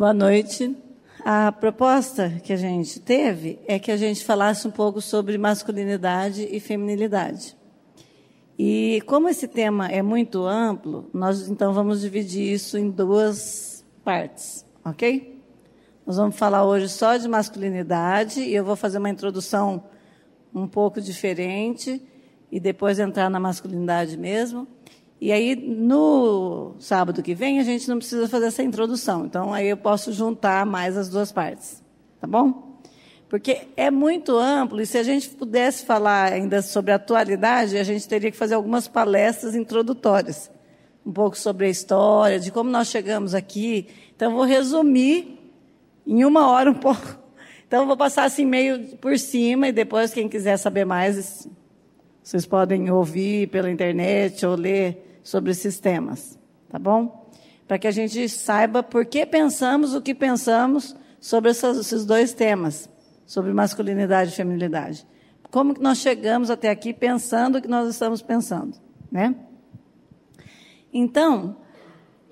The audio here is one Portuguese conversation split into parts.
Boa noite. A proposta que a gente teve é que a gente falasse um pouco sobre masculinidade e feminilidade. E como esse tema é muito amplo, nós então vamos dividir isso em duas partes, ok? Nós vamos falar hoje só de masculinidade e eu vou fazer uma introdução um pouco diferente e depois entrar na masculinidade mesmo. E aí, no sábado que vem, a gente não precisa fazer essa introdução. Então, aí eu posso juntar mais as duas partes. Tá bom? Porque é muito amplo, e se a gente pudesse falar ainda sobre a atualidade, a gente teria que fazer algumas palestras introdutórias. Um pouco sobre a história, de como nós chegamos aqui. Então, eu vou resumir em uma hora um pouco. Então, eu vou passar assim meio por cima, e depois, quem quiser saber mais, vocês podem ouvir pela internet ou ler sobre esses temas, tá bom? Para que a gente saiba por que pensamos o que pensamos sobre esses dois temas, sobre masculinidade e feminilidade. Como que nós chegamos até aqui pensando o que nós estamos pensando, né? Então,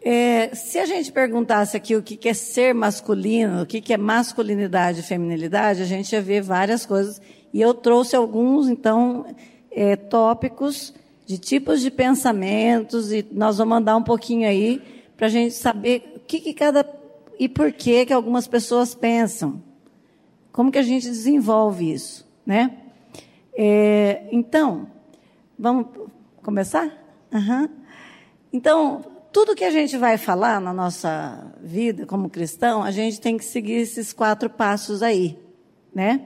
é, se a gente perguntasse aqui o que é ser masculino, o que é masculinidade e feminilidade, a gente ia ver várias coisas. E eu trouxe alguns, então, é, tópicos de tipos de pensamentos, e nós vamos mandar um pouquinho aí para a gente saber o que, que cada. e por que, que algumas pessoas pensam. Como que a gente desenvolve isso, né? É, então, vamos começar? Uhum. Então, tudo que a gente vai falar na nossa vida como cristão, a gente tem que seguir esses quatro passos aí, né?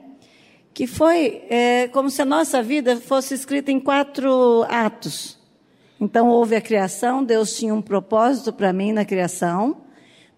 Que foi é, como se a nossa vida fosse escrita em quatro atos. Então, houve a criação, Deus tinha um propósito para mim na criação,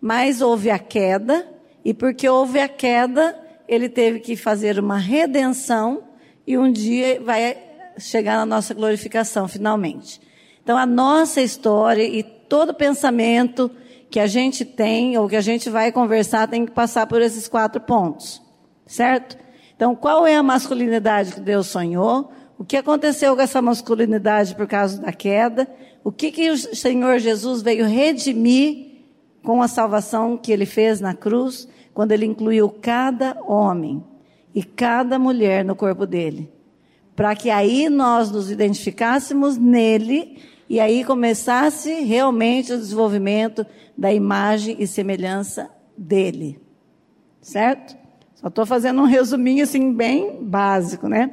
mas houve a queda, e porque houve a queda, ele teve que fazer uma redenção, e um dia vai chegar na nossa glorificação, finalmente. Então, a nossa história e todo pensamento que a gente tem, ou que a gente vai conversar, tem que passar por esses quatro pontos, certo? Então, qual é a masculinidade que Deus sonhou? O que aconteceu com essa masculinidade por causa da queda? O que, que o Senhor Jesus veio redimir com a salvação que ele fez na cruz, quando ele incluiu cada homem e cada mulher no corpo dele? Para que aí nós nos identificássemos nele e aí começasse realmente o desenvolvimento da imagem e semelhança dele. Certo? Só estou fazendo um resuminho assim bem básico, né?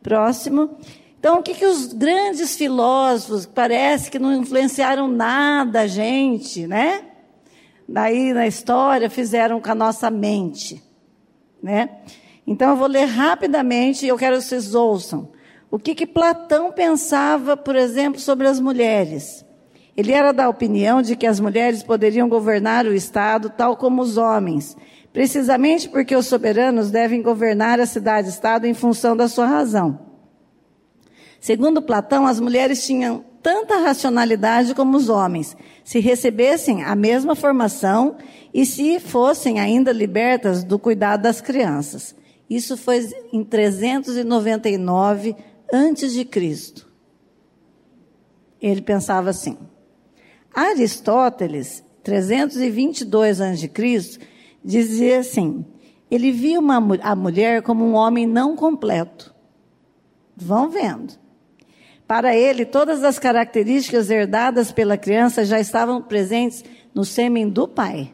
Próximo. Então, o que, que os grandes filósofos, parece que não influenciaram nada a gente, né? Daí, na história, fizeram com a nossa mente, né? Então, eu vou ler rapidamente e eu quero que vocês ouçam. O que, que Platão pensava, por exemplo, sobre as mulheres? Ele era da opinião de que as mulheres poderiam governar o Estado tal como os homens, precisamente porque os soberanos devem governar a cidade-estado em função da sua razão. Segundo Platão, as mulheres tinham tanta racionalidade como os homens, se recebessem a mesma formação e se fossem ainda libertas do cuidado das crianças. Isso foi em 399 antes de Cristo. Ele pensava assim. Aristóteles, 322 antes de Cristo, dizia assim: ele via uma, a mulher como um homem não completo. Vão vendo. Para ele, todas as características herdadas pela criança já estavam presentes no sêmen do pai.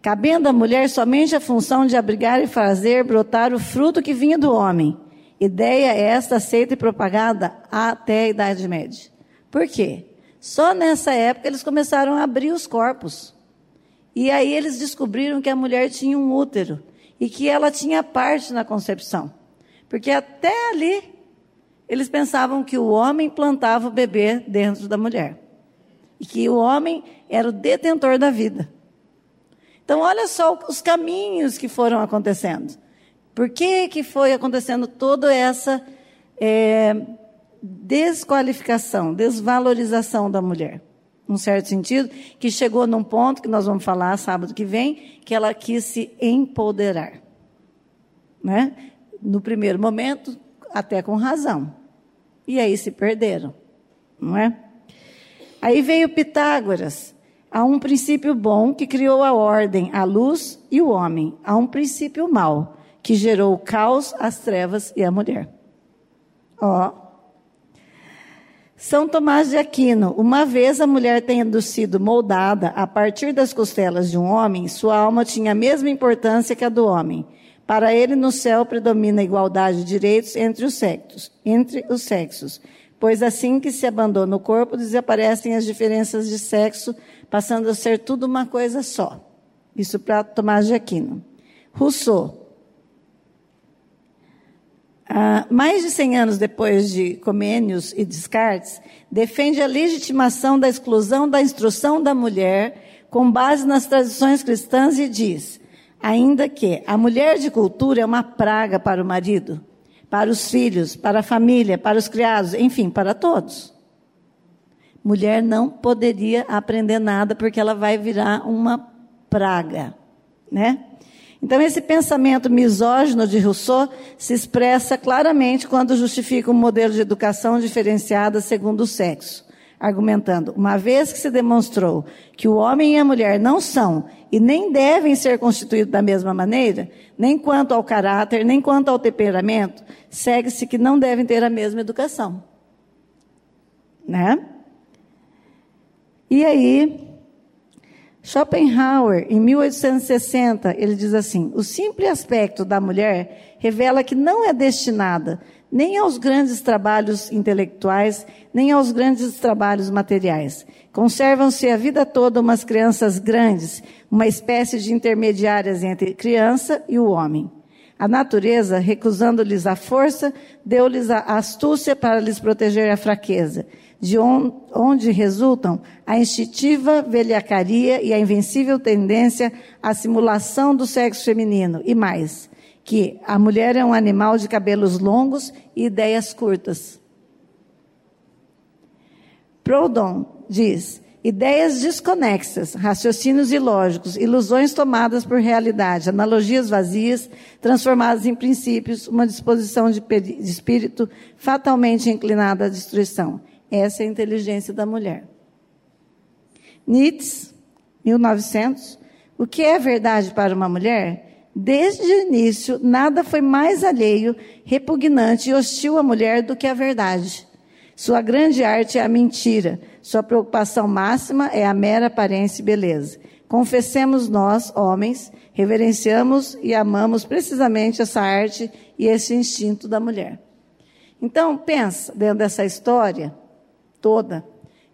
Cabendo à mulher somente a função de abrigar e fazer brotar o fruto que vinha do homem. Ideia esta aceita e propagada até a Idade Média. Por quê? Só nessa época eles começaram a abrir os corpos. E aí eles descobriram que a mulher tinha um útero e que ela tinha parte na concepção. Porque até ali eles pensavam que o homem plantava o bebê dentro da mulher. E que o homem era o detentor da vida. Então, olha só os caminhos que foram acontecendo. Por que, que foi acontecendo toda essa é, desqualificação, desvalorização da mulher? Num certo sentido, que chegou num ponto que nós vamos falar sábado que vem, que ela quis se empoderar. Né? No primeiro momento, até com razão. E aí se perderam, não é? Aí veio Pitágoras. Há um princípio bom que criou a ordem, a luz e o homem. Há um princípio mau que gerou o caos, as trevas e a mulher. Ó. São Tomás de Aquino, uma vez a mulher tendo sido moldada a partir das costelas de um homem, sua alma tinha a mesma importância que a do homem. Para ele, no céu predomina a igualdade de direitos entre os sexos, entre os sexos, pois assim que se abandona o corpo, desaparecem as diferenças de sexo, passando a ser tudo uma coisa só. Isso para Tomás de Aquino. Rousseau. Ah, mais de 100 anos depois de Comênios e Descartes, defende a legitimação da exclusão da instrução da mulher com base nas tradições cristãs e diz: ainda que a mulher de cultura é uma praga para o marido, para os filhos, para a família, para os criados, enfim, para todos. Mulher não poderia aprender nada porque ela vai virar uma praga, né? Então, esse pensamento misógino de Rousseau se expressa claramente quando justifica um modelo de educação diferenciada segundo o sexo, argumentando: uma vez que se demonstrou que o homem e a mulher não são e nem devem ser constituídos da mesma maneira, nem quanto ao caráter, nem quanto ao temperamento, segue-se que não devem ter a mesma educação. Né? E aí, Schopenhauer, em 1860, ele diz assim: o simples aspecto da mulher revela que não é destinada nem aos grandes trabalhos intelectuais, nem aos grandes trabalhos materiais. Conservam-se a vida toda umas crianças grandes, uma espécie de intermediárias entre criança e o homem. A natureza, recusando-lhes a força, deu-lhes a astúcia para lhes proteger a fraqueza de onde resultam a instintiva velhacaria e a invencível tendência à simulação do sexo feminino. E mais, que a mulher é um animal de cabelos longos e ideias curtas. Proudhon diz: ideias desconexas, raciocínios ilógicos, ilusões tomadas por realidade, analogias vazias, transformadas em princípios, uma disposição de espírito fatalmente inclinada à destruição. Essa é a inteligência da mulher. Nietzsche, 1900. O que é verdade para uma mulher? Desde o início, nada foi mais alheio, repugnante e hostil à mulher do que a verdade. Sua grande arte é a mentira. Sua preocupação máxima é a mera aparência e beleza. Confessemos nós, homens, reverenciamos e amamos precisamente essa arte e esse instinto da mulher. Então, pensa dentro dessa história, toda.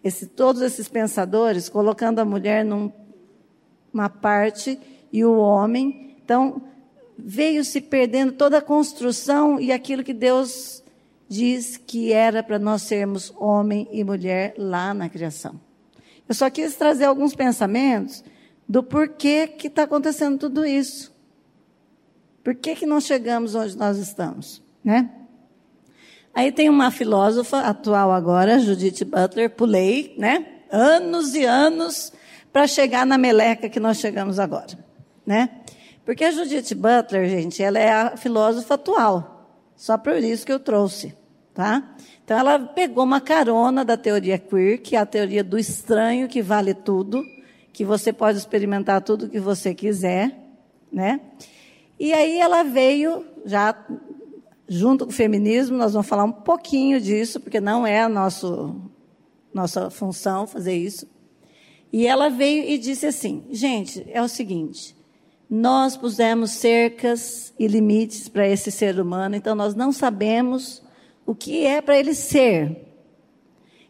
Esse, todos esses pensadores colocando a mulher numa parte e o homem. Então, veio se perdendo toda a construção e aquilo que Deus diz que era para nós sermos homem e mulher lá na criação. Eu só quis trazer alguns pensamentos do porquê que está acontecendo tudo isso. Por que, que não chegamos onde nós estamos, né? Aí tem uma filósofa atual agora, Judith Butler, pulei, né? Anos e anos para chegar na meleca que nós chegamos agora, né? Porque a Judith Butler, gente, ela é a filósofa atual. Só por isso que eu trouxe, tá? Então ela pegou uma carona da teoria queer, que é a teoria do estranho que vale tudo, que você pode experimentar tudo o que você quiser, né? E aí ela veio já junto com o feminismo, nós vamos falar um pouquinho disso, porque não é a nosso, nossa função fazer isso. E ela veio e disse assim: gente, é o seguinte, nós pusemos cercas e limites para esse ser humano, então nós não sabemos o que é para ele ser.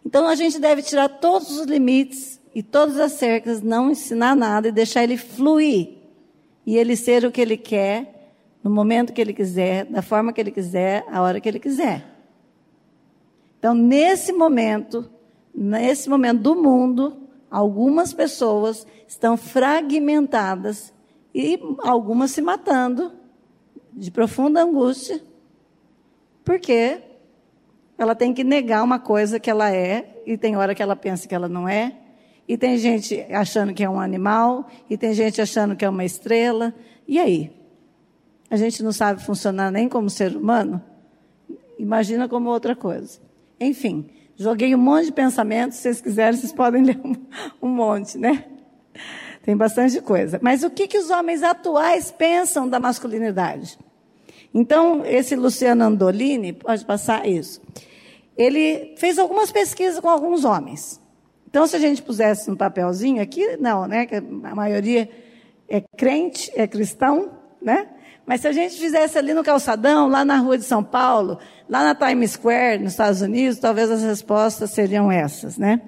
Então a gente deve tirar todos os limites e todas as cercas, não ensinar nada e deixar ele fluir. E ele ser o que ele quer no momento que ele quiser, da forma que ele quiser, a hora que ele quiser. Então, nesse momento, nesse momento do mundo, algumas pessoas estão fragmentadas e algumas se matando de profunda angústia, porque ela tem que negar uma coisa que ela é, e tem hora que ela pensa que ela não é, e tem gente achando que é um animal, e tem gente achando que é uma estrela, e aí? A gente não sabe funcionar nem como ser humano, imagina como outra coisa. Enfim, joguei um monte de pensamentos, se vocês quiserem, vocês podem ler um, um monte, né? Tem bastante coisa. Mas o que, que os homens atuais pensam da masculinidade? Então, esse Luciano Andolini, pode passar isso. Ele fez algumas pesquisas com alguns homens. Então, se a gente pusesse um papelzinho aqui, não, né? A maioria é crente, é cristão, né? Mas se a gente fizesse ali no calçadão, lá na rua de São Paulo, lá na Times Square, nos Estados Unidos, talvez as respostas seriam essas, né?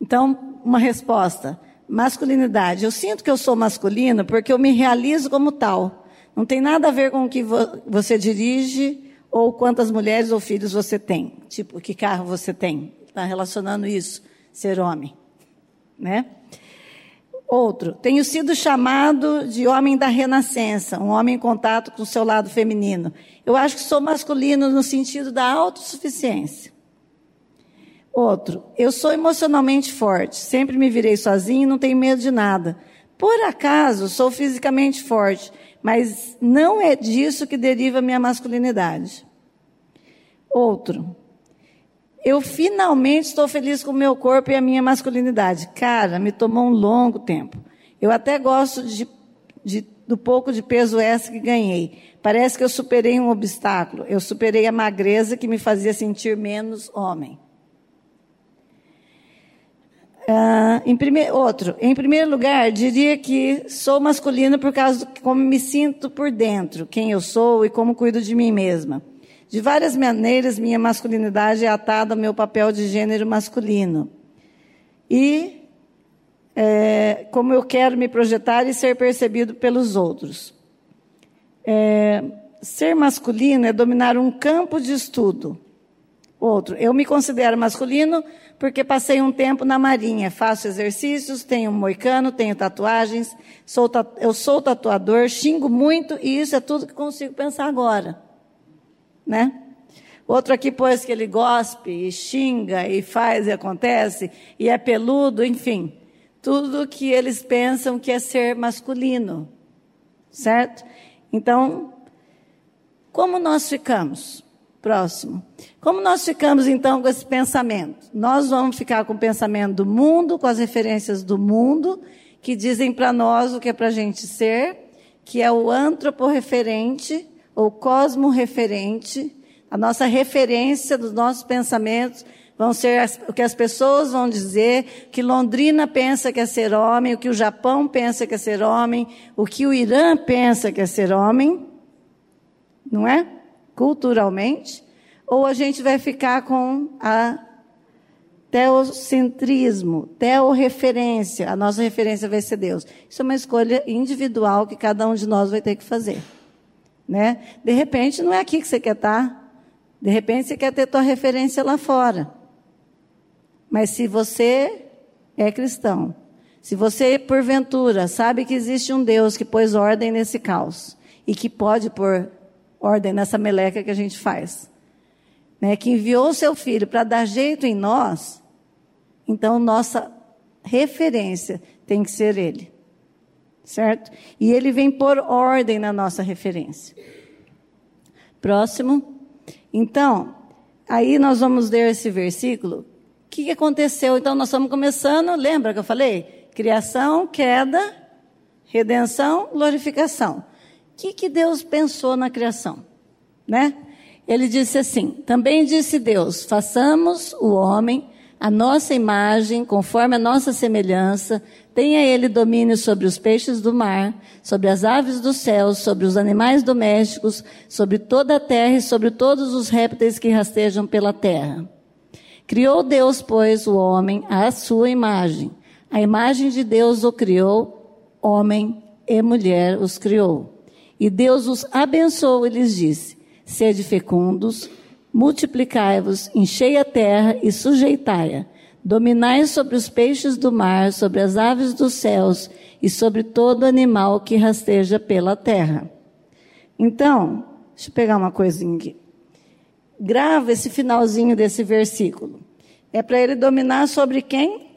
Então, uma resposta. Masculinidade. Eu sinto que eu sou masculino porque eu me realizo como tal. Não tem nada a ver com o que vo você dirige ou quantas mulheres ou filhos você tem. Tipo, que carro você tem. Está relacionando isso, ser homem. Né? Outro, tenho sido chamado de homem da renascença, um homem em contato com o seu lado feminino. Eu acho que sou masculino no sentido da autossuficiência. Outro, eu sou emocionalmente forte, sempre me virei sozinho e não tenho medo de nada. Por acaso, sou fisicamente forte, mas não é disso que deriva minha masculinidade. Outro, eu finalmente estou feliz com o meu corpo e a minha masculinidade. Cara, me tomou um longo tempo. Eu até gosto de, de, do pouco de peso extra que ganhei. Parece que eu superei um obstáculo. Eu superei a magreza que me fazia sentir menos homem. Uh, em outro, em primeiro lugar, diria que sou masculino por causa de como me sinto por dentro, quem eu sou e como cuido de mim mesma. De várias maneiras, minha masculinidade é atada ao meu papel de gênero masculino. E é, como eu quero me projetar e ser percebido pelos outros. É, ser masculino é dominar um campo de estudo. Outro, eu me considero masculino porque passei um tempo na marinha, faço exercícios, tenho moicano, tenho tatuagens, sou, eu sou tatuador, xingo muito e isso é tudo que consigo pensar agora. Né? Outro aqui pôs que ele gospe e xinga e faz e acontece e é peludo, enfim. Tudo que eles pensam que é ser masculino. Certo? Então, como nós ficamos? Próximo. Como nós ficamos então com esse pensamento? Nós vamos ficar com o pensamento do mundo, com as referências do mundo, que dizem para nós o que é para a gente ser, que é o antroporreferente ou cosmorreferente, a nossa referência dos nossos pensamentos vão ser as, o que as pessoas vão dizer, que Londrina pensa que é ser homem, o que o Japão pensa que é ser homem, o que o Irã pensa que é ser homem, não é? culturalmente, ou a gente vai ficar com a teocentrismo, teorreferência, a nossa referência vai ser Deus. Isso é uma escolha individual que cada um de nós vai ter que fazer. Né? De repente, não é aqui que você quer estar. De repente, você quer ter tua referência lá fora. Mas se você é cristão, se você, porventura, sabe que existe um Deus que pôs ordem nesse caos e que pode pôr ordem nessa meleca que a gente faz. Né, que enviou o seu filho para dar jeito em nós, então nossa referência tem que ser ele. Certo? E ele vem por ordem na nossa referência. Próximo. Então, aí nós vamos ler esse versículo. O que, aconteceu? Então, nós estamos começando, lembra que eu falei? Criação, queda, redenção, glorificação que, que Deus pensou na criação? Né? Ele disse assim: também disse Deus: façamos o homem a nossa imagem, conforme a nossa semelhança, tenha ele domínio sobre os peixes do mar, sobre as aves dos céus, sobre os animais domésticos, sobre toda a terra e sobre todos os répteis que rastejam pela terra. Criou Deus, pois, o homem à sua imagem. A imagem de Deus o criou, homem e mulher os criou. E Deus os abençoou e lhes disse: Sede fecundos, multiplicai-vos, enchei a terra e sujeitai-a. Dominai sobre os peixes do mar, sobre as aves dos céus e sobre todo animal que rasteja pela terra. Então, deixa eu pegar uma coisinha aqui. Grava esse finalzinho desse versículo. É para ele dominar sobre quem?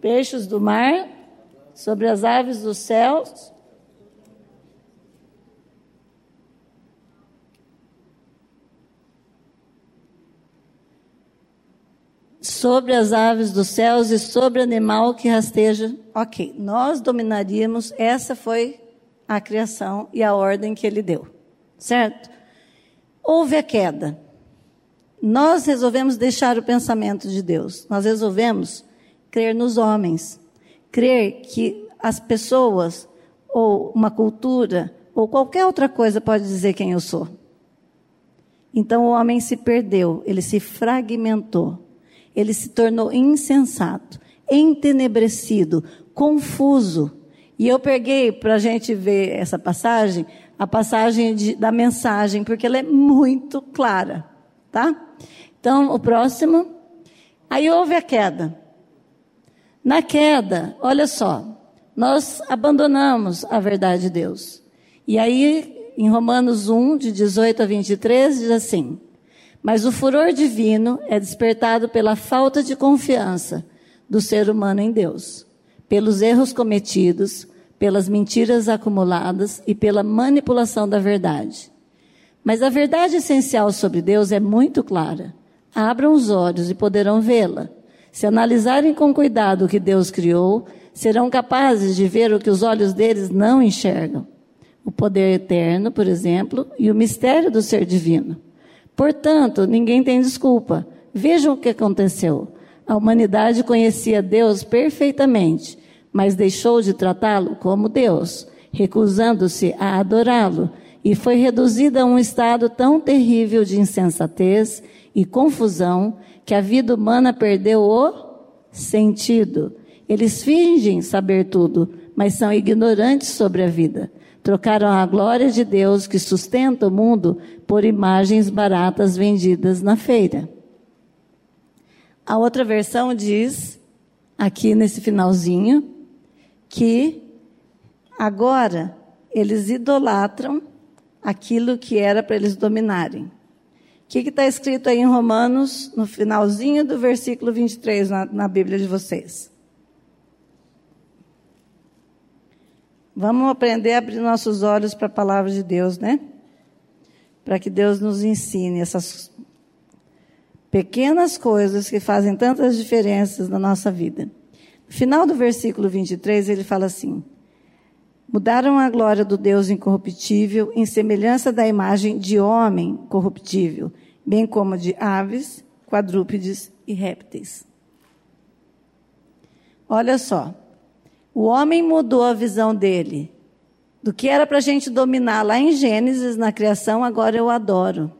Peixes do mar, sobre as aves dos céus. Sobre as aves dos céus e sobre animal que rasteja. Ok, nós dominaríamos, essa foi a criação e a ordem que ele deu, certo? Houve a queda. Nós resolvemos deixar o pensamento de Deus, nós resolvemos crer nos homens, crer que as pessoas, ou uma cultura, ou qualquer outra coisa pode dizer quem eu sou. Então o homem se perdeu, ele se fragmentou, ele se tornou insensato, entenebrecido, confuso. E eu peguei para a gente ver essa passagem, a passagem de, da mensagem, porque ela é muito clara, tá? Então, o próximo. Aí houve a queda. Na queda, olha só, nós abandonamos a verdade de Deus. E aí em Romanos 1, de 18 a 23, diz assim: Mas o furor divino é despertado pela falta de confiança do ser humano em Deus, pelos erros cometidos, pelas mentiras acumuladas e pela manipulação da verdade. Mas a verdade essencial sobre Deus é muito clara. Abram os olhos e poderão vê-la. Se analisarem com cuidado o que Deus criou, serão capazes de ver o que os olhos deles não enxergam o poder eterno, por exemplo, e o mistério do ser divino. Portanto, ninguém tem desculpa. Vejam o que aconteceu. A humanidade conhecia Deus perfeitamente, mas deixou de tratá-lo como Deus, recusando-se a adorá-lo, e foi reduzida a um estado tão terrível de insensatez e confusão que a vida humana perdeu o sentido. Eles fingem saber tudo, mas são ignorantes sobre a vida. Trocaram a glória de Deus que sustenta o mundo por imagens baratas vendidas na feira. A outra versão diz, aqui nesse finalzinho, que agora eles idolatram aquilo que era para eles dominarem. O que está escrito aí em Romanos, no finalzinho do versículo 23 na, na Bíblia de vocês? Vamos aprender a abrir nossos olhos para a palavra de Deus, né? Para que Deus nos ensine essas pequenas coisas que fazem tantas diferenças na nossa vida. No final do versículo 23, ele fala assim: Mudaram a glória do Deus incorruptível em semelhança da imagem de homem corruptível, bem como de aves, quadrúpedes e répteis. Olha só. O homem mudou a visão dele. Do que era para a gente dominar lá em Gênesis, na criação, agora eu adoro.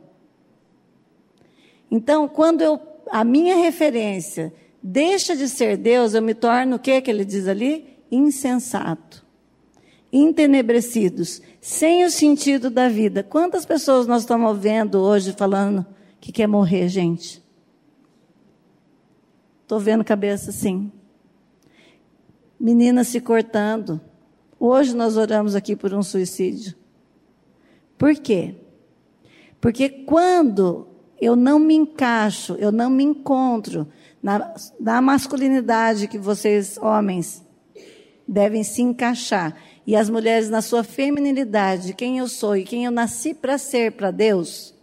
Então, quando eu, a minha referência deixa de ser Deus, eu me torno o que que ele diz ali? Insensato. Entenebrecidos, sem o sentido da vida. Quantas pessoas nós estamos vendo hoje falando que quer morrer, gente? Estou vendo cabeça sim meninas se cortando. Hoje nós oramos aqui por um suicídio. Por quê? Porque quando eu não me encaixo, eu não me encontro na, na masculinidade que vocês, homens, devem se encaixar, e as mulheres na sua feminilidade, quem eu sou e quem eu nasci para ser para Deus,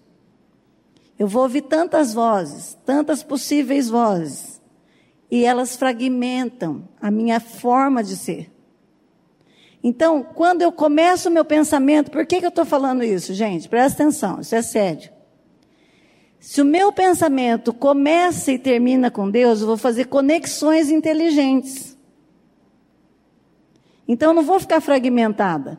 eu vou ouvir tantas vozes, tantas possíveis vozes e elas fragmentam a minha forma de ser. Então, quando eu começo o meu pensamento, por que, que eu estou falando isso, gente? Presta atenção, isso é sério. Se o meu pensamento começa e termina com Deus, eu vou fazer conexões inteligentes. Então, eu não vou ficar fragmentada.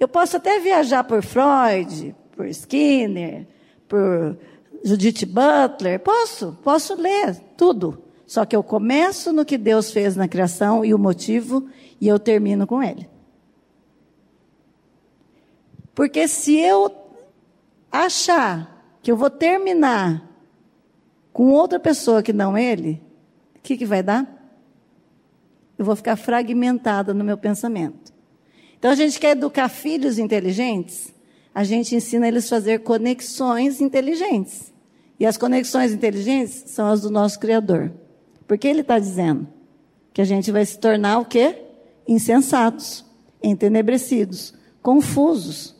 Eu posso até viajar por Freud, por Skinner, por Judith Butler, posso, posso ler tudo. Só que eu começo no que Deus fez na criação e o motivo, e eu termino com ele. Porque se eu achar que eu vou terminar com outra pessoa que não ele, o que, que vai dar? Eu vou ficar fragmentada no meu pensamento. Então a gente quer educar filhos inteligentes, a gente ensina eles a fazer conexões inteligentes. E as conexões inteligentes são as do nosso Criador. Porque ele está dizendo que a gente vai se tornar o quê? Insensatos, entenebrecidos, confusos.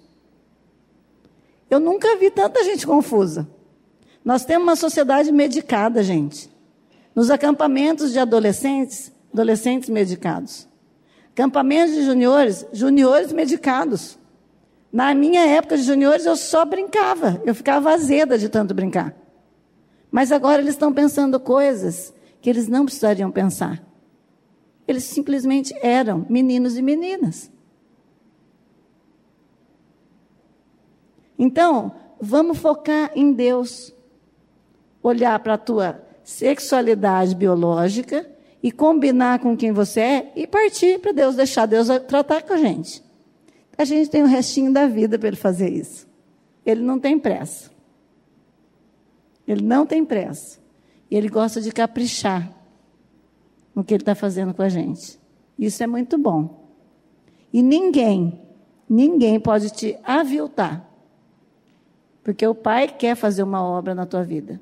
Eu nunca vi tanta gente confusa. Nós temos uma sociedade medicada, gente. Nos acampamentos de adolescentes, adolescentes medicados. Acampamentos de juniores, juniores medicados. Na minha época de juniores, eu só brincava. Eu ficava azeda de tanto brincar. Mas agora eles estão pensando coisas que eles não precisariam pensar. Eles simplesmente eram meninos e meninas. Então, vamos focar em Deus. Olhar para a tua sexualidade biológica e combinar com quem você é e partir para Deus, deixar Deus tratar com a gente. A gente tem o restinho da vida para ele fazer isso. Ele não tem pressa. Ele não tem pressa. E ele gosta de caprichar no que ele está fazendo com a gente. Isso é muito bom. E ninguém, ninguém pode te aviltar. Porque o Pai quer fazer uma obra na tua vida.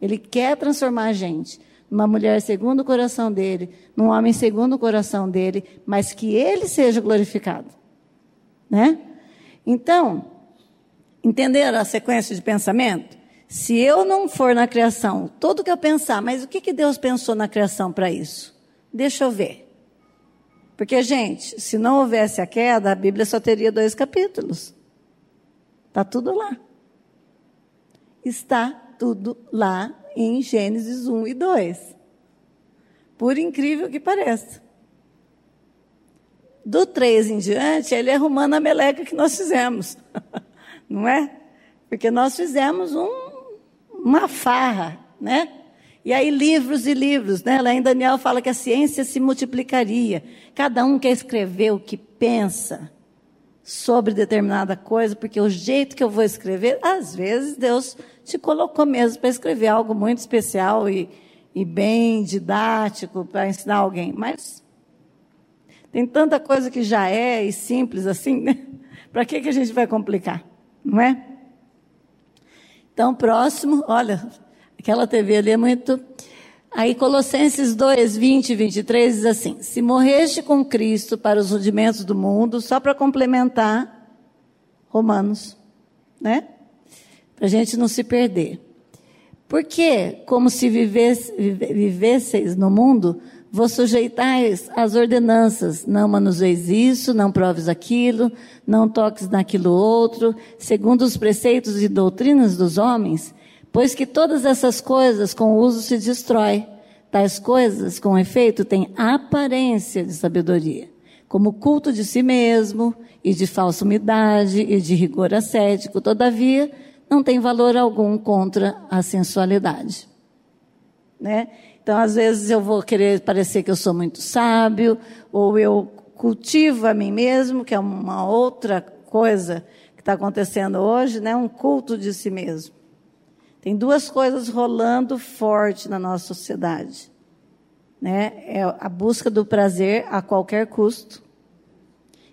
Ele quer transformar a gente numa mulher segundo o coração dele, num homem segundo o coração dele, mas que ele seja glorificado. Né? Então, entenderam a sequência de pensamento? Se eu não for na criação, tudo que eu pensar, mas o que, que Deus pensou na criação para isso? Deixa eu ver. Porque, gente, se não houvesse a queda, a Bíblia só teria dois capítulos. Está tudo lá. Está tudo lá em Gênesis 1 e 2. Por incrível que pareça. Do 3 em diante, ele é arrumando a meleca que nós fizemos. Não é? Porque nós fizemos um uma farra, né? E aí livros e livros, né? Lá em Daniel fala que a ciência se multiplicaria. Cada um quer escrever o que pensa sobre determinada coisa, porque o jeito que eu vou escrever, às vezes Deus te colocou mesmo para escrever algo muito especial e, e bem didático para ensinar alguém. Mas tem tanta coisa que já é e simples assim, né? Para que, que a gente vai complicar? Não é? Então, próximo, olha, aquela TV ali é muito. Aí, Colossenses 2, 20 e 23 diz assim: Se morreste com Cristo para os rudimentos do mundo, só para complementar Romanos, né? Para a gente não se perder. Porque, como se vivesse, vivesseis no mundo, vos sujeitais às ordenanças, não manuseis isso, não proves aquilo, não toques naquilo outro, segundo os preceitos e doutrinas dos homens, pois que todas essas coisas com uso se destrói. Tais coisas, com efeito, têm aparência de sabedoria, como culto de si mesmo, e de falsa umidade, e de rigor ascético, todavia, não tem valor algum contra a sensualidade. Né? Então, às vezes, eu vou querer parecer que eu sou muito sábio, ou eu cultivo a mim mesmo, que é uma outra coisa que está acontecendo hoje, né? um culto de si mesmo. Tem duas coisas rolando forte na nossa sociedade. Né? É a busca do prazer a qualquer custo.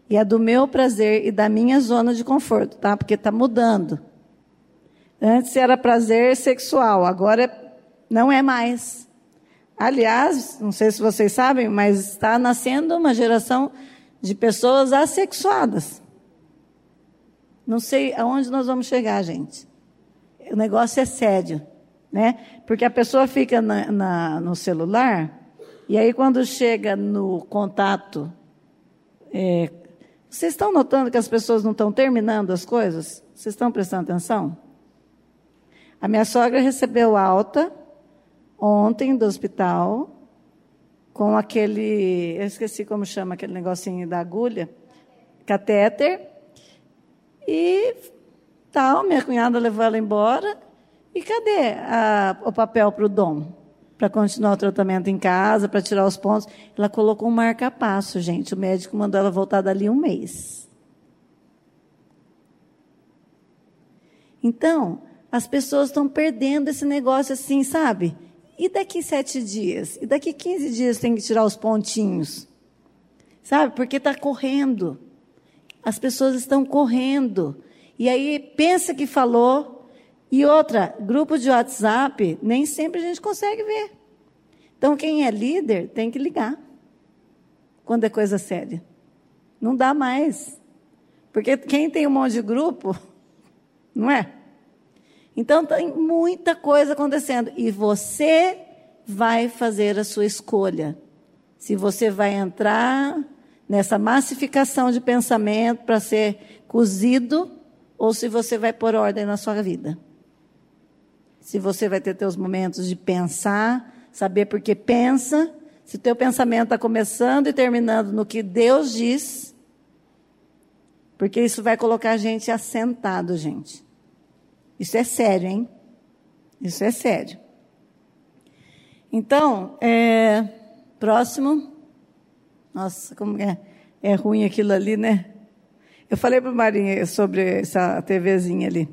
E a do meu prazer e da minha zona de conforto, tá? Porque está mudando. Antes era prazer sexual, agora não é mais. Aliás, não sei se vocês sabem, mas está nascendo uma geração de pessoas assexuadas. Não sei aonde nós vamos chegar, gente. O negócio é sério, né? Porque a pessoa fica na, na, no celular e aí quando chega no contato, é, vocês estão notando que as pessoas não estão terminando as coisas? Vocês estão prestando atenção? A minha sogra recebeu alta ontem do hospital com aquele, eu esqueci como chama aquele negocinho da agulha, catéter, e tal, minha cunhada levou ela embora, e cadê a, o papel para o dom? Para continuar o tratamento em casa, para tirar os pontos. Ela colocou um marca-passo, gente. O médico mandou ela voltar dali um mês. Então, as pessoas estão perdendo esse negócio assim, sabe? E daqui sete dias? E daqui 15 dias tem que tirar os pontinhos? Sabe? Porque está correndo. As pessoas estão correndo. E aí pensa que falou. E outra, grupo de WhatsApp, nem sempre a gente consegue ver. Então, quem é líder tem que ligar. Quando é coisa séria. Não dá mais. Porque quem tem um monte de grupo, não é? Então tem muita coisa acontecendo e você vai fazer a sua escolha. Se você vai entrar nessa massificação de pensamento para ser cozido ou se você vai pôr ordem na sua vida. Se você vai ter teus momentos de pensar, saber por que pensa, se teu pensamento está começando e terminando no que Deus diz, porque isso vai colocar a gente assentado, gente. Isso é sério, hein? Isso é sério. Então, é, próximo. Nossa, como é, é ruim aquilo ali, né? Eu falei para Marinha sobre essa TVzinha ali,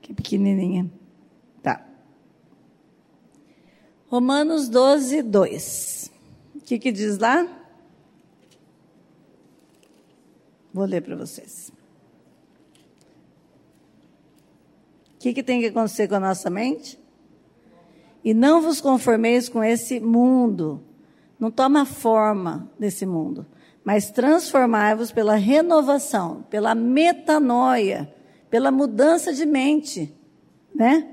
que pequenininha. Tá. Romanos 12, 2. O que, que diz lá? Vou ler para vocês. O que, que tem que acontecer com a nossa mente? E não vos conformeis com esse mundo. Não toma forma desse mundo. Mas transformai-vos pela renovação, pela metanoia, pela mudança de mente, né?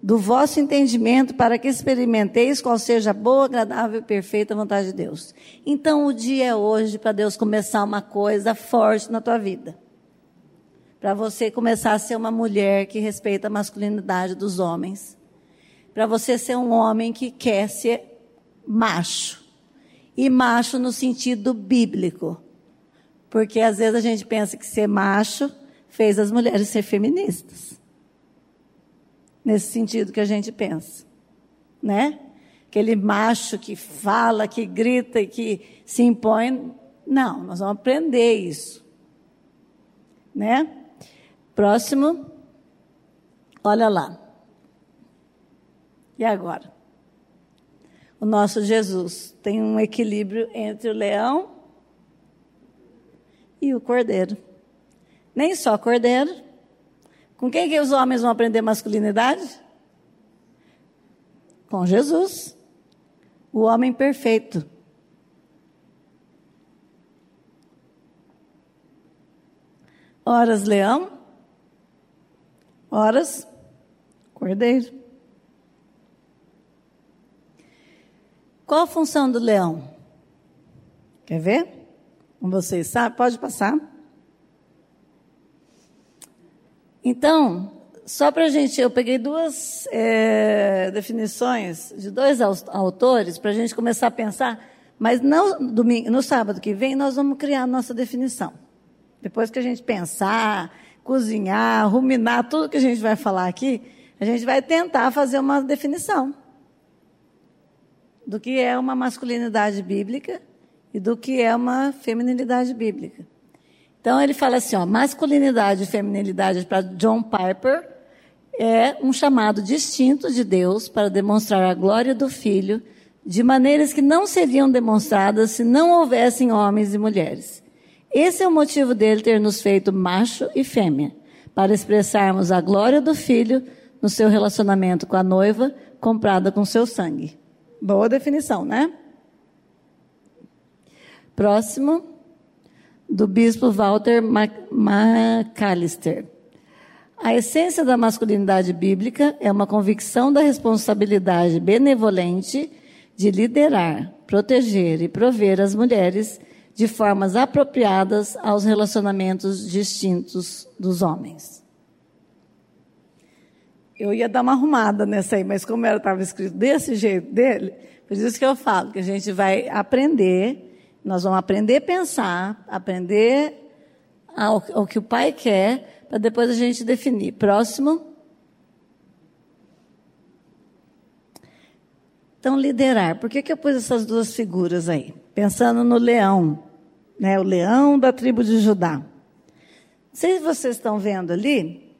Do vosso entendimento, para que experimenteis qual seja a boa, agradável e perfeita vontade de Deus. Então, o dia é hoje para Deus começar uma coisa forte na tua vida. Para você começar a ser uma mulher que respeita a masculinidade dos homens para você ser um homem que quer ser macho. E macho no sentido bíblico. Porque às vezes a gente pensa que ser macho fez as mulheres ser feministas. Nesse sentido que a gente pensa. Né? Aquele macho que fala, que grita que se impõe. Não, nós vamos aprender isso. Né? Próximo. Olha lá. E agora? O nosso Jesus tem um equilíbrio entre o leão e o cordeiro. Nem só cordeiro. Com quem que os homens vão aprender masculinidade? Com Jesus, o homem perfeito. Horas leão, horas cordeiro. Qual a função do leão? Quer ver? Com vocês sabem? Pode passar. Então, só para a gente, eu peguei duas é, definições de dois autores para a gente começar a pensar, mas não domingo, no sábado que vem nós vamos criar a nossa definição. Depois que a gente pensar, cozinhar, ruminar tudo que a gente vai falar aqui, a gente vai tentar fazer uma definição do que é uma masculinidade bíblica e do que é uma feminilidade bíblica. Então ele fala assim, ó, masculinidade e feminilidade para John Piper é um chamado distinto de Deus para demonstrar a glória do Filho de maneiras que não seriam demonstradas se não houvessem homens e mulheres. Esse é o motivo dele ter nos feito macho e fêmea, para expressarmos a glória do Filho no seu relacionamento com a noiva comprada com seu sangue. Boa definição, né? Próximo, do bispo Walter McAllister. A essência da masculinidade bíblica é uma convicção da responsabilidade benevolente de liderar, proteger e prover as mulheres de formas apropriadas aos relacionamentos distintos dos homens. Eu ia dar uma arrumada nessa aí, mas como ela estava escrito desse jeito dele, por isso que eu falo que a gente vai aprender, nós vamos aprender a pensar, aprender ao que o pai quer, para depois a gente definir. Próximo. Então, liderar. Por que, que eu pus essas duas figuras aí? Pensando no leão, né? o leão da tribo de Judá. Se vocês estão vendo ali,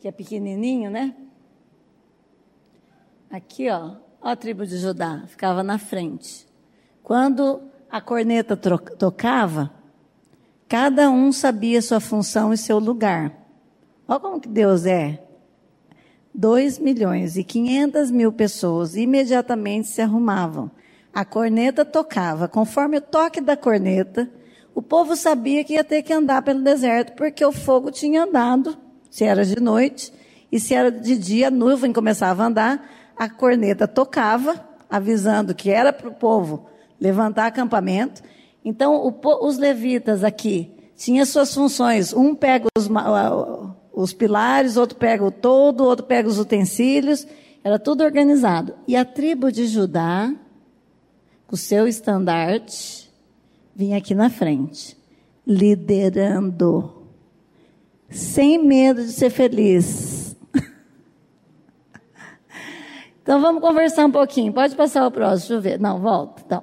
que é pequenininho, né? Aqui, ó, ó a tribo de Judá, ficava na frente. Quando a corneta tocava, cada um sabia sua função e seu lugar. Olha como que Deus é. 2 milhões e 500 mil pessoas imediatamente se arrumavam. A corneta tocava. Conforme o toque da corneta, o povo sabia que ia ter que andar pelo deserto, porque o fogo tinha andado se era de noite, e se era de dia, a nuvem começava a andar, a corneta tocava, avisando que era para o povo levantar acampamento. Então, o, os levitas aqui tinham suas funções. Um pega os, os pilares, outro pega o todo, outro pega os utensílios. Era tudo organizado. E a tribo de Judá, com o seu estandarte, vinha aqui na frente, liderando, sem medo de ser feliz. então vamos conversar um pouquinho. Pode passar o próximo, deixa eu ver. Não, volta. Então.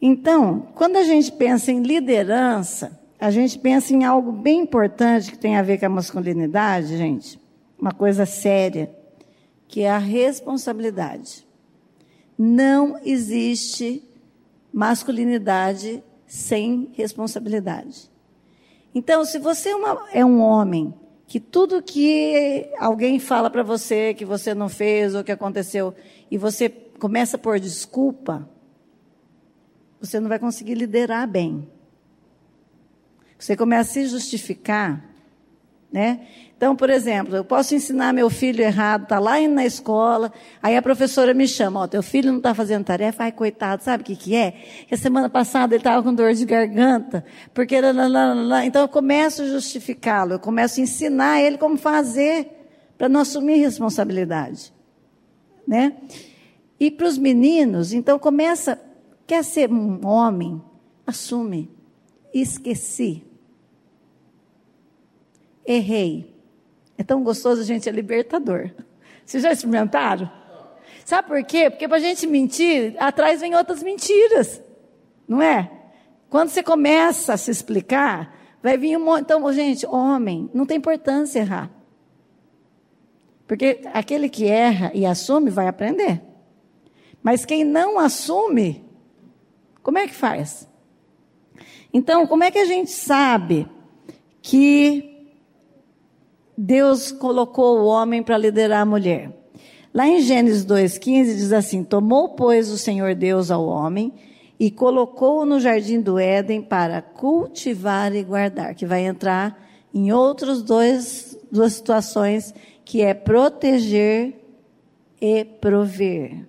Então, quando a gente pensa em liderança, a gente pensa em algo bem importante que tem a ver com a masculinidade, gente, uma coisa séria, que é a responsabilidade. Não existe masculinidade sem responsabilidade. Então, se você é, uma, é um homem que tudo que alguém fala para você que você não fez ou que aconteceu e você começa por desculpa, você não vai conseguir liderar bem. Você começa a se justificar, né? Então, por exemplo, eu posso ensinar meu filho errado, tá lá na escola, aí a professora me chama, ó, teu filho não está fazendo tarefa, ai, coitado, sabe o que que é? Que a semana passada ele estava com dor de garganta, porque então eu começo a justificá-lo, eu começo a ensinar ele como fazer para não assumir responsabilidade, né? E para os meninos, então começa Quer ser um homem? Assume. Esqueci. Errei. É tão gostoso, gente, é libertador. Vocês já experimentaram? Sabe por quê? Porque para a gente mentir, atrás vem outras mentiras. Não é? Quando você começa a se explicar, vai vir um monte. Então, gente, homem, não tem importância errar. Porque aquele que erra e assume vai aprender. Mas quem não assume, como é que faz? Então, como é que a gente sabe que Deus colocou o homem para liderar a mulher? Lá em Gênesis 2,15 diz assim: Tomou, pois, o Senhor Deus ao homem e colocou-o no jardim do Éden para cultivar e guardar, que vai entrar em outras duas situações, que é proteger e prover.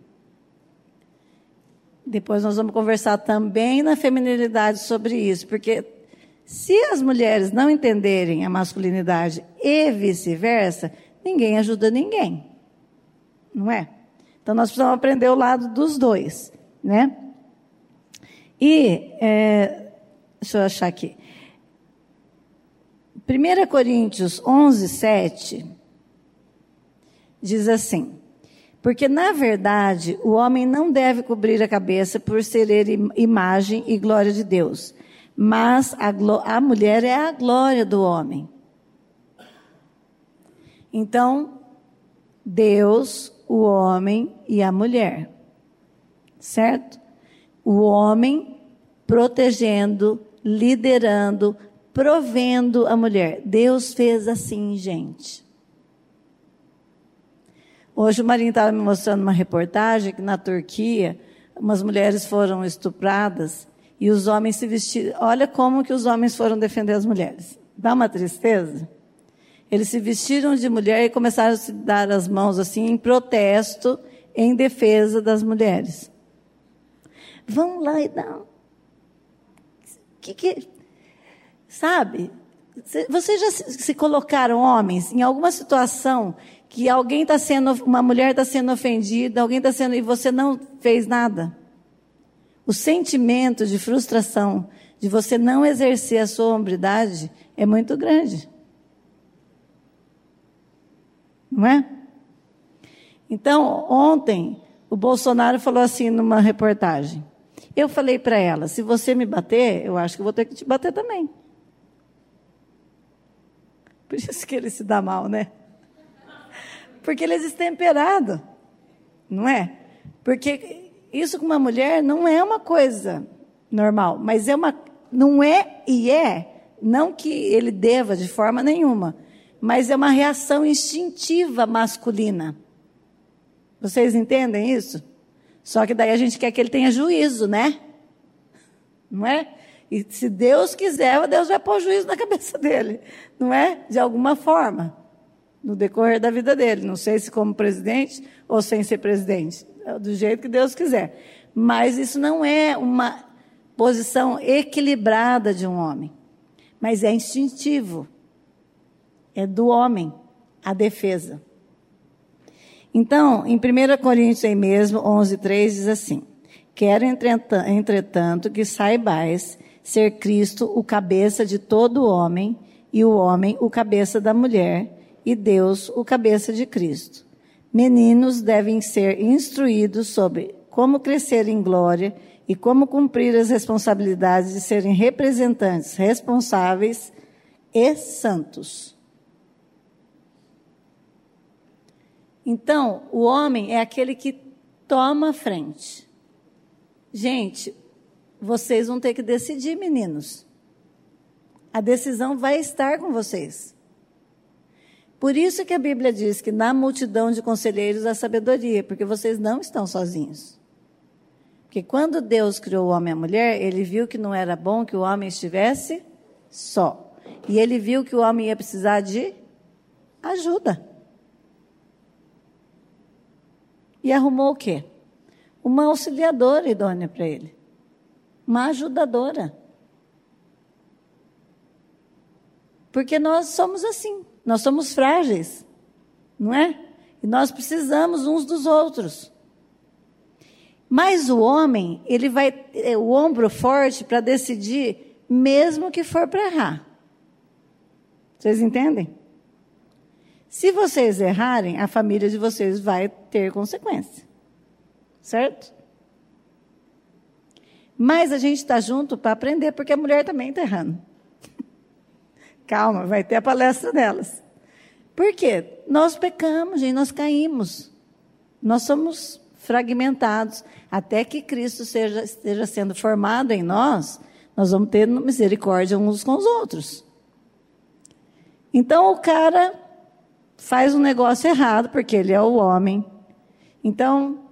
Depois nós vamos conversar também na feminilidade sobre isso, porque se as mulheres não entenderem a masculinidade e vice-versa, ninguém ajuda ninguém. Não é? Então nós precisamos aprender o lado dos dois, né? E, é, deixa eu achar aqui. 1 Coríntios 11, 7 diz assim: porque, na verdade, o homem não deve cobrir a cabeça por ser ele imagem e glória de Deus. Mas a, a mulher é a glória do homem. Então, Deus, o homem e a mulher. Certo? O homem protegendo, liderando, provendo a mulher. Deus fez assim, gente. Hoje o Marinho estava me mostrando uma reportagem que na Turquia umas mulheres foram estupradas e os homens se vestiram. Olha como que os homens foram defender as mulheres. Dá uma tristeza. Eles se vestiram de mulher e começaram a se dar as mãos assim em protesto em defesa das mulheres. Vão lá e dão. Que que sabe? Vocês já se colocaram homens em alguma situação que alguém está sendo, uma mulher está sendo ofendida, alguém está sendo, e você não fez nada. O sentimento de frustração, de você não exercer a sua hombridade, é muito grande. Não é? Então, ontem, o Bolsonaro falou assim numa reportagem. Eu falei para ela: se você me bater, eu acho que vou ter que te bater também. Por isso que ele se dá mal, né? Porque ele é destemperado, não é? Porque isso com uma mulher não é uma coisa normal, mas é uma, não é e é, não que ele deva de forma nenhuma, mas é uma reação instintiva masculina. Vocês entendem isso? Só que daí a gente quer que ele tenha juízo, né? Não é? E se Deus quiser, Deus vai pôr juízo na cabeça dele, não é? De alguma forma. no decorrer da vida dele. Não sei se como presidente ou sem ser presidente, do jeito que Deus quiser. Mas isso não é uma posição equilibrada de um homem, mas é instintivo. É do homem a defesa. Então, em 1 Coríntios aí mesmo, 11, 3, diz assim: Quero, entretanto, que saibais ser Cristo o cabeça de todo homem, e o homem o cabeça da mulher, e Deus o cabeça de Cristo. Meninos devem ser instruídos sobre como crescer em glória e como cumprir as responsabilidades de serem representantes responsáveis e santos. Então, o homem é aquele que toma a frente. Gente, vocês vão ter que decidir, meninos. A decisão vai estar com vocês. Por isso que a Bíblia diz que na multidão de conselheiros há sabedoria, porque vocês não estão sozinhos. Porque quando Deus criou o homem e a mulher, ele viu que não era bom que o homem estivesse só. E ele viu que o homem ia precisar de ajuda. E arrumou o quê? Uma auxiliadora idônea para ele. Uma ajudadora. Porque nós somos assim, nós somos frágeis, não é? E nós precisamos uns dos outros. Mas o homem, ele vai ter o ombro forte para decidir, mesmo que for para errar. Vocês entendem? Se vocês errarem, a família de vocês vai ter consequência. Certo? Mas a gente está junto para aprender, porque a mulher também está errando. Calma, vai ter a palestra delas. Por quê? Nós pecamos, gente, nós caímos. Nós somos fragmentados. Até que Cristo seja, esteja sendo formado em nós, nós vamos ter misericórdia uns com os outros. Então o cara faz um negócio errado, porque ele é o homem. Então,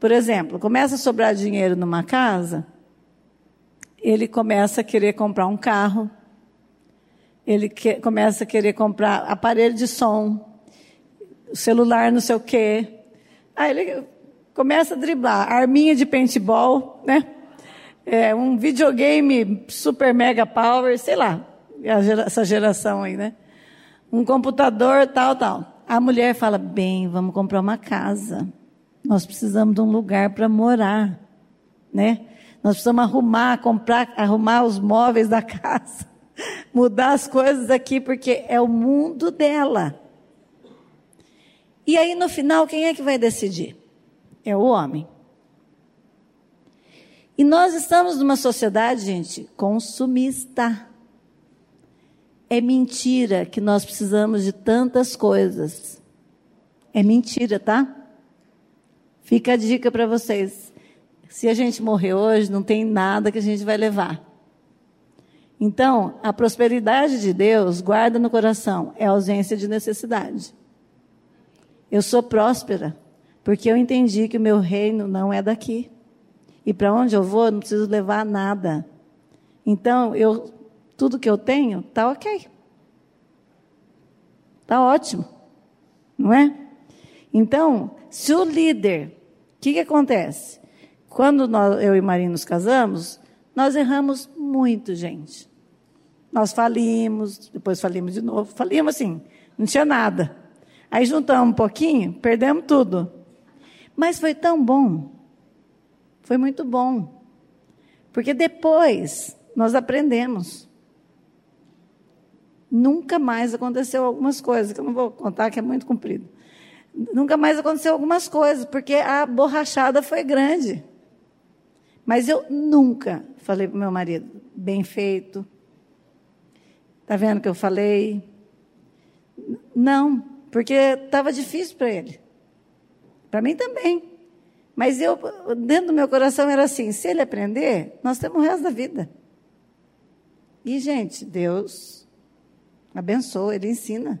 por exemplo, começa a sobrar dinheiro numa casa, ele começa a querer comprar um carro, ele que, começa a querer comprar aparelho de som, celular não sei o quê. Aí ele começa a driblar, arminha de paintball, né? É, um videogame super mega power, sei lá, essa geração aí, né? Um computador, tal, tal. A mulher fala, bem, vamos comprar uma casa. Nós precisamos de um lugar para morar, né? Nós precisamos arrumar, comprar, arrumar os móveis da casa, mudar as coisas aqui, porque é o mundo dela. E aí, no final, quem é que vai decidir? é o homem. E nós estamos numa sociedade, gente, consumista. É mentira que nós precisamos de tantas coisas. É mentira, tá? Fica a dica para vocês. Se a gente morrer hoje, não tem nada que a gente vai levar. Então, a prosperidade de Deus, guarda no coração, é ausência de necessidade. Eu sou próspera. Porque eu entendi que o meu reino não é daqui. E para onde eu vou, não preciso levar nada. Então, eu, tudo que eu tenho está ok. Está ótimo. Não é? Então, se o líder, o que, que acontece? Quando nós, eu e Marinho nos casamos, nós erramos muito, gente. Nós falimos, depois falimos de novo. Falimos assim, não tinha nada. Aí juntamos um pouquinho, perdemos tudo. Mas foi tão bom. Foi muito bom. Porque depois nós aprendemos. Nunca mais aconteceu algumas coisas, que eu não vou contar, que é muito comprido. Nunca mais aconteceu algumas coisas, porque a borrachada foi grande. Mas eu nunca falei para o meu marido, bem feito. Está vendo o que eu falei? Não, porque estava difícil para ele. Para mim também. Mas eu, dentro do meu coração era assim: se ele aprender, nós temos o resto da vida. E, gente, Deus abençoa, Ele ensina.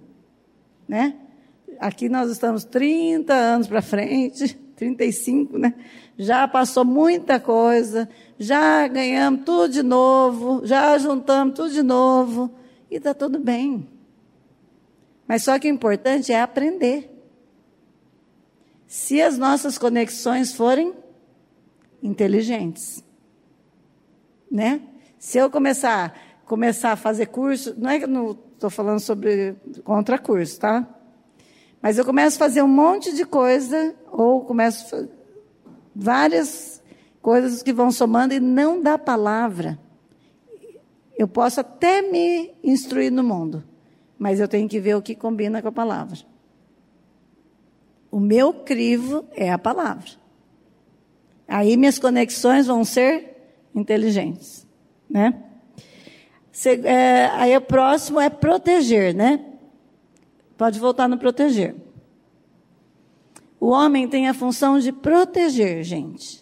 Né? Aqui nós estamos 30 anos para frente, 35, né? Já passou muita coisa, já ganhamos tudo de novo, já juntamos tudo de novo, e está tudo bem. Mas só que o importante é aprender. Se as nossas conexões forem inteligentes, né? Se eu começar começar a fazer curso, não é que não estou falando sobre contra curso, tá? Mas eu começo a fazer um monte de coisa ou começo várias coisas que vão somando e não dá palavra. Eu posso até me instruir no mundo, mas eu tenho que ver o que combina com a palavra. O meu crivo é a palavra. Aí minhas conexões vão ser inteligentes, né? é, aí o próximo é proteger, né? Pode voltar no proteger. O homem tem a função de proteger, gente.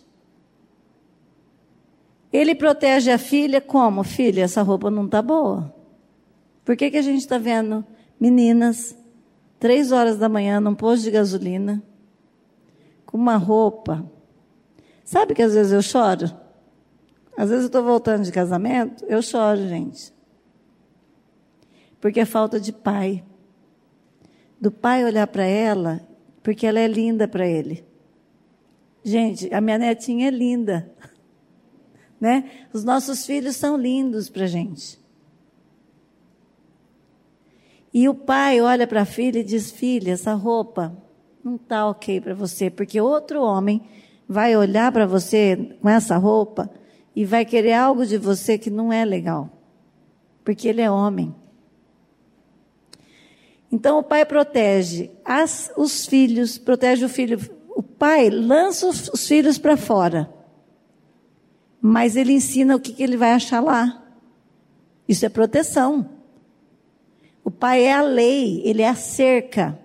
Ele protege a filha como? Filha, essa roupa não está boa. Por que, que a gente está vendo meninas, três horas da manhã, num posto de gasolina, com uma roupa? Sabe que às vezes eu choro? Às vezes eu estou voltando de casamento, eu choro, gente. Porque é falta de pai. Do pai olhar para ela, porque ela é linda para ele. Gente, a minha netinha é linda. Né? Os nossos filhos são lindos para a gente. E o pai olha para a filha e diz: Filha, essa roupa não está ok para você, porque outro homem vai olhar para você com essa roupa e vai querer algo de você que não é legal, porque ele é homem. Então o pai protege as, os filhos, protege o filho. O pai lança os filhos para fora, mas ele ensina o que, que ele vai achar lá. Isso é proteção. O pai é a lei, ele é a cerca.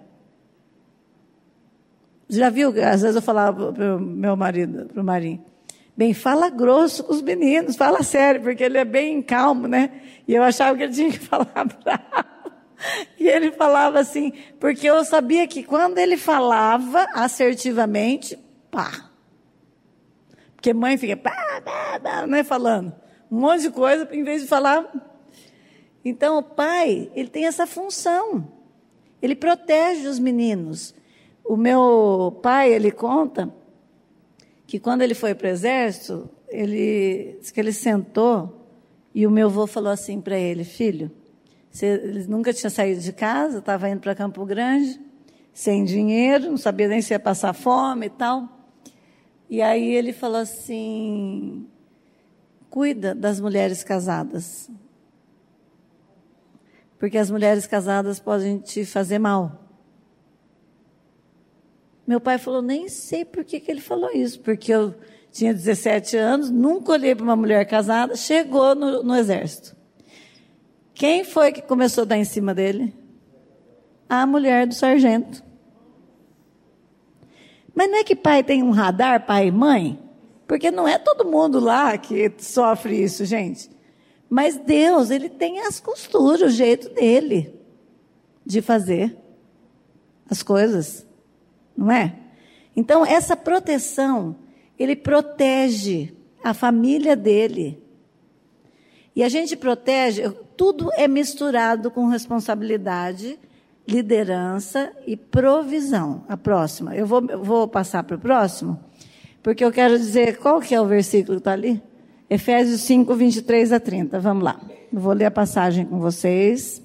Já viu? Às vezes eu falava para o meu marido, para o Marinho. Bem, fala grosso com os meninos, fala sério, porque ele é bem calmo, né? E eu achava que ele tinha que falar bravo. E ele falava assim, porque eu sabia que quando ele falava assertivamente, pá. Porque mãe fica, pá, pá, pá, não é falando. Um monte de coisa, em vez de falar. Então, o pai, ele tem essa função. Ele protege os meninos. O meu pai, ele conta que quando ele foi para o exército, ele que ele sentou e o meu avô falou assim para ele, filho, você, ele nunca tinha saído de casa, estava indo para Campo Grande, sem dinheiro, não sabia nem se ia passar fome e tal. E aí ele falou assim: cuida das mulheres casadas. Porque as mulheres casadas podem te fazer mal. Meu pai falou, nem sei por que, que ele falou isso, porque eu tinha 17 anos, nunca olhei para uma mulher casada, chegou no, no exército. Quem foi que começou a dar em cima dele? A mulher do sargento. Mas não é que pai tem um radar, pai e mãe? Porque não é todo mundo lá que sofre isso, gente. Mas Deus, ele tem as costuras, o jeito dele de fazer as coisas não é? Então, essa proteção, ele protege a família dele. E a gente protege, tudo é misturado com responsabilidade, liderança e provisão. A próxima. Eu vou, eu vou passar para o próximo, porque eu quero dizer qual que é o versículo que está ali? Efésios 5, 23 a 30. Vamos lá. Eu vou ler a passagem com vocês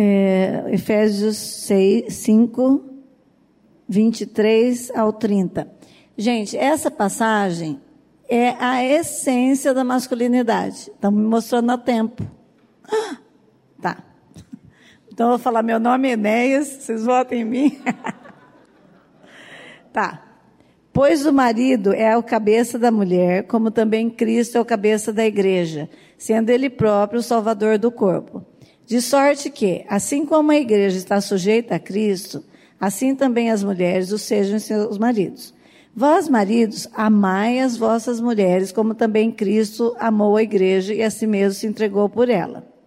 é, Efésios 6, 5, 23 ao 30. Gente, essa passagem é a essência da masculinidade. Estamos me mostrando a tempo. Tá. Então eu vou falar meu nome é Enéas, vocês votem em mim. tá. Pois o marido é o cabeça da mulher, como também Cristo é o cabeça da igreja, sendo ele próprio o salvador do corpo. De sorte que, assim como a igreja está sujeita a Cristo, assim também as mulheres o sejam seus maridos. Vós, maridos, amai as vossas mulheres, como também Cristo amou a igreja e a si mesmo se entregou por ela.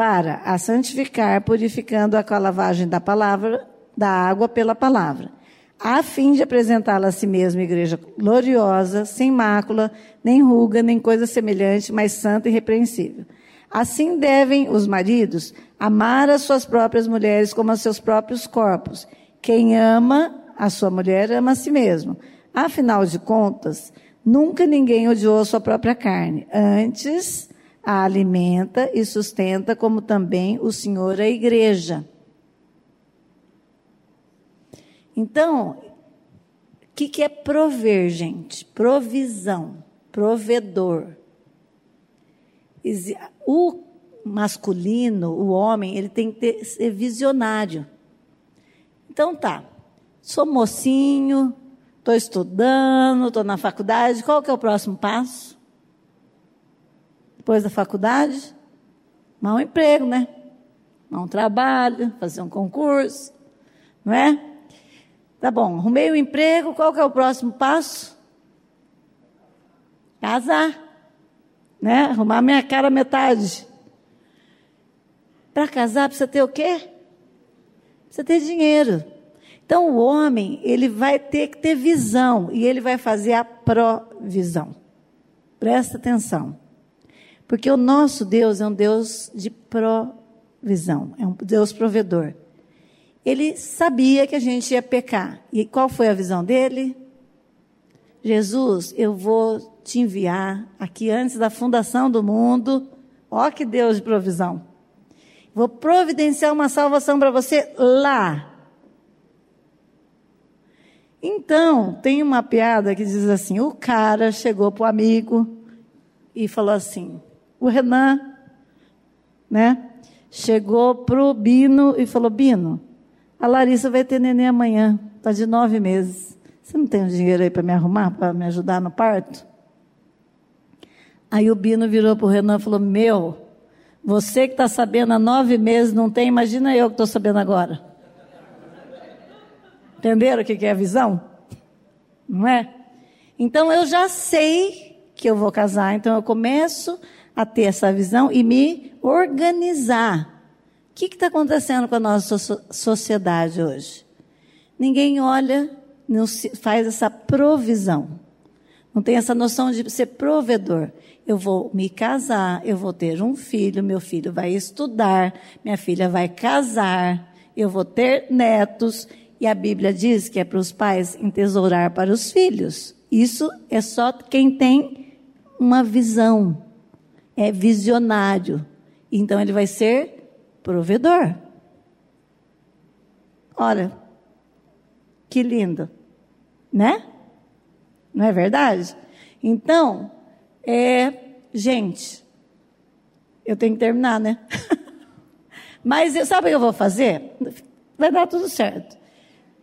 Para a santificar, purificando-a com a lavagem da palavra, da água pela palavra, a fim de apresentá-la a si mesma igreja gloriosa, sem mácula, nem ruga, nem coisa semelhante, mas santa e repreensível. Assim devem os maridos amar as suas próprias mulheres como os seus próprios corpos. Quem ama a sua mulher ama a si mesmo. Afinal de contas, nunca ninguém odiou a sua própria carne. Antes, a alimenta e sustenta, como também o Senhor a igreja. Então, o que, que é prover, gente? Provisão, provedor. O masculino, o homem, ele tem que ter, ser visionário. Então tá, sou mocinho, estou estudando, estou na faculdade, qual que é o próximo passo? Depois da faculdade? Arrumar um emprego, né? Arrumar um trabalho, fazer um concurso, não é? Tá bom, arrumei o um emprego, qual que é o próximo passo? Casar né? Arrumar minha cara metade. Para casar precisa ter o quê? Precisa ter dinheiro. Então o homem, ele vai ter que ter visão e ele vai fazer a provisão. Presta atenção. Porque o nosso Deus é um Deus de provisão, é um Deus provedor. Ele sabia que a gente ia pecar. E qual foi a visão dele? Jesus, eu vou te enviar aqui antes da fundação do mundo. Ó que Deus de provisão. Vou providenciar uma salvação para você lá. Então, tem uma piada que diz assim: o cara chegou para o amigo e falou assim: o Renan, né? Chegou para o Bino e falou: Bino, a Larissa vai ter neném amanhã, está de nove meses. Você não tem dinheiro aí para me arrumar, para me ajudar no parto? Aí o Bino virou para o Renan e falou: Meu, você que está sabendo há nove meses não tem, imagina eu que estou sabendo agora. Entenderam o que é a visão? Não é? Então eu já sei que eu vou casar, então eu começo a ter essa visão e me organizar. O que está acontecendo com a nossa sociedade hoje? Ninguém olha, não faz essa provisão. Não tem essa noção de ser provedor eu vou me casar, eu vou ter um filho, meu filho vai estudar, minha filha vai casar, eu vou ter netos. E a Bíblia diz que é para os pais entesourar para os filhos. Isso é só quem tem uma visão, é visionário. Então ele vai ser provedor. Olha, que lindo, né? Não é verdade? Então, é, gente, eu tenho que terminar, né? Mas sabe o que eu vou fazer? Vai dar tudo certo.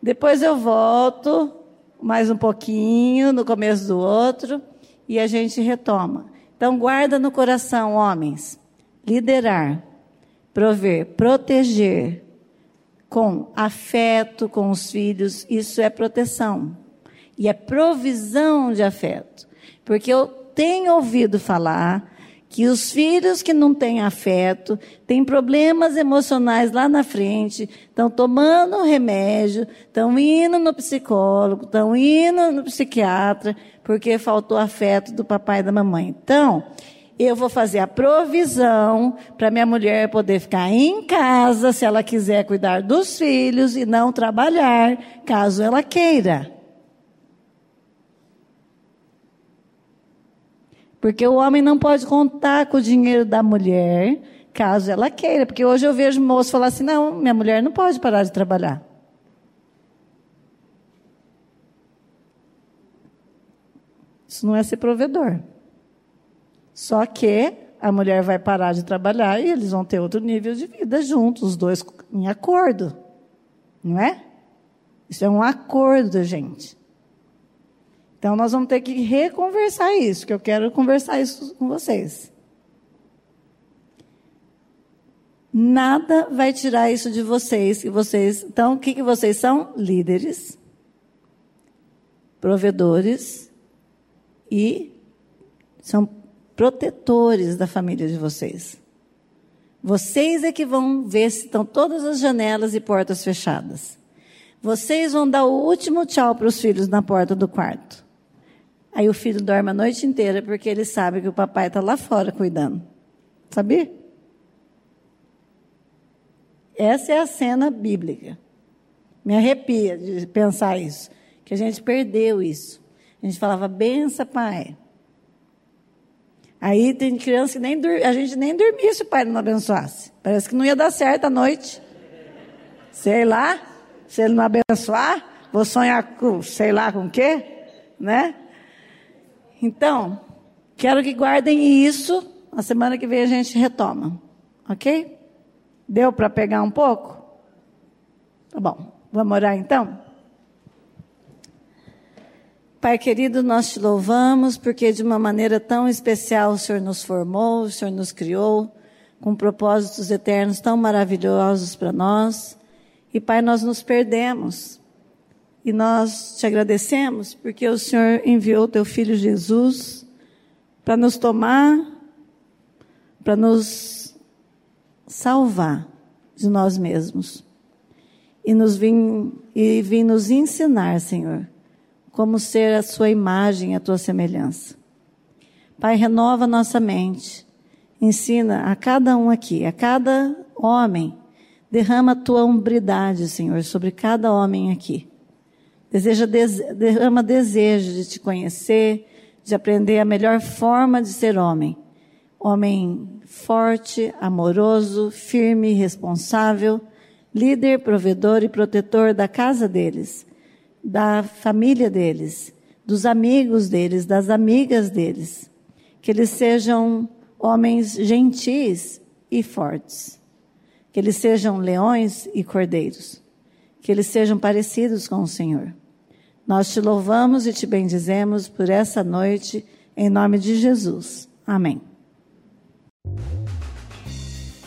Depois eu volto mais um pouquinho no começo do outro e a gente retoma. Então guarda no coração, homens, liderar, prover, proteger com afeto com os filhos, isso é proteção. E é provisão de afeto. Porque eu tem ouvido falar que os filhos que não têm afeto têm problemas emocionais lá na frente, estão tomando remédio, estão indo no psicólogo, estão indo no psiquiatra, porque faltou afeto do papai e da mamãe. Então, eu vou fazer a provisão para minha mulher poder ficar em casa, se ela quiser cuidar dos filhos e não trabalhar, caso ela queira. Porque o homem não pode contar com o dinheiro da mulher, caso ela queira. Porque hoje eu vejo moço falar assim: não, minha mulher não pode parar de trabalhar. Isso não é ser provedor. Só que a mulher vai parar de trabalhar e eles vão ter outro nível de vida juntos, os dois em acordo. Não é? Isso é um acordo, gente. Então nós vamos ter que reconversar isso, que eu quero conversar isso com vocês. Nada vai tirar isso de vocês, que vocês, então o que, que vocês são? Líderes, provedores e são protetores da família de vocês. Vocês é que vão ver se estão todas as janelas e portas fechadas. Vocês vão dar o último tchau para os filhos na porta do quarto. Aí o filho dorme a noite inteira porque ele sabe que o papai está lá fora cuidando. Sabia? Essa é a cena bíblica. Me arrepia de pensar isso, que a gente perdeu isso. A gente falava, bença, pai. Aí tem criança que nem a gente nem dormia se o pai não abençoasse. Parece que não ia dar certo à noite. Sei lá, se ele não abençoar, vou sonhar com, sei lá com o quê, né? Então, quero que guardem isso. A semana que vem a gente retoma, ok? Deu para pegar um pouco? Tá bom. Vamos orar então? Pai querido, nós te louvamos porque de uma maneira tão especial o Senhor nos formou, o Senhor nos criou com propósitos eternos tão maravilhosos para nós. E Pai, nós nos perdemos. E nós te agradecemos porque o Senhor enviou teu filho Jesus para nos tomar, para nos salvar de nós mesmos. E nos vim, e vim nos ensinar, Senhor, como ser a sua imagem, a tua semelhança. Pai, renova nossa mente. Ensina a cada um aqui, a cada homem, derrama a tua umbridade, Senhor, sobre cada homem aqui. Deseja, derrama desejo de te conhecer, de aprender a melhor forma de ser homem. Homem forte, amoroso, firme, responsável, líder, provedor e protetor da casa deles, da família deles, dos amigos deles, das amigas deles. Que eles sejam homens gentis e fortes. Que eles sejam leões e cordeiros. Que eles sejam parecidos com o Senhor. Nós te louvamos e te bendizemos por essa noite, em nome de Jesus. Amém.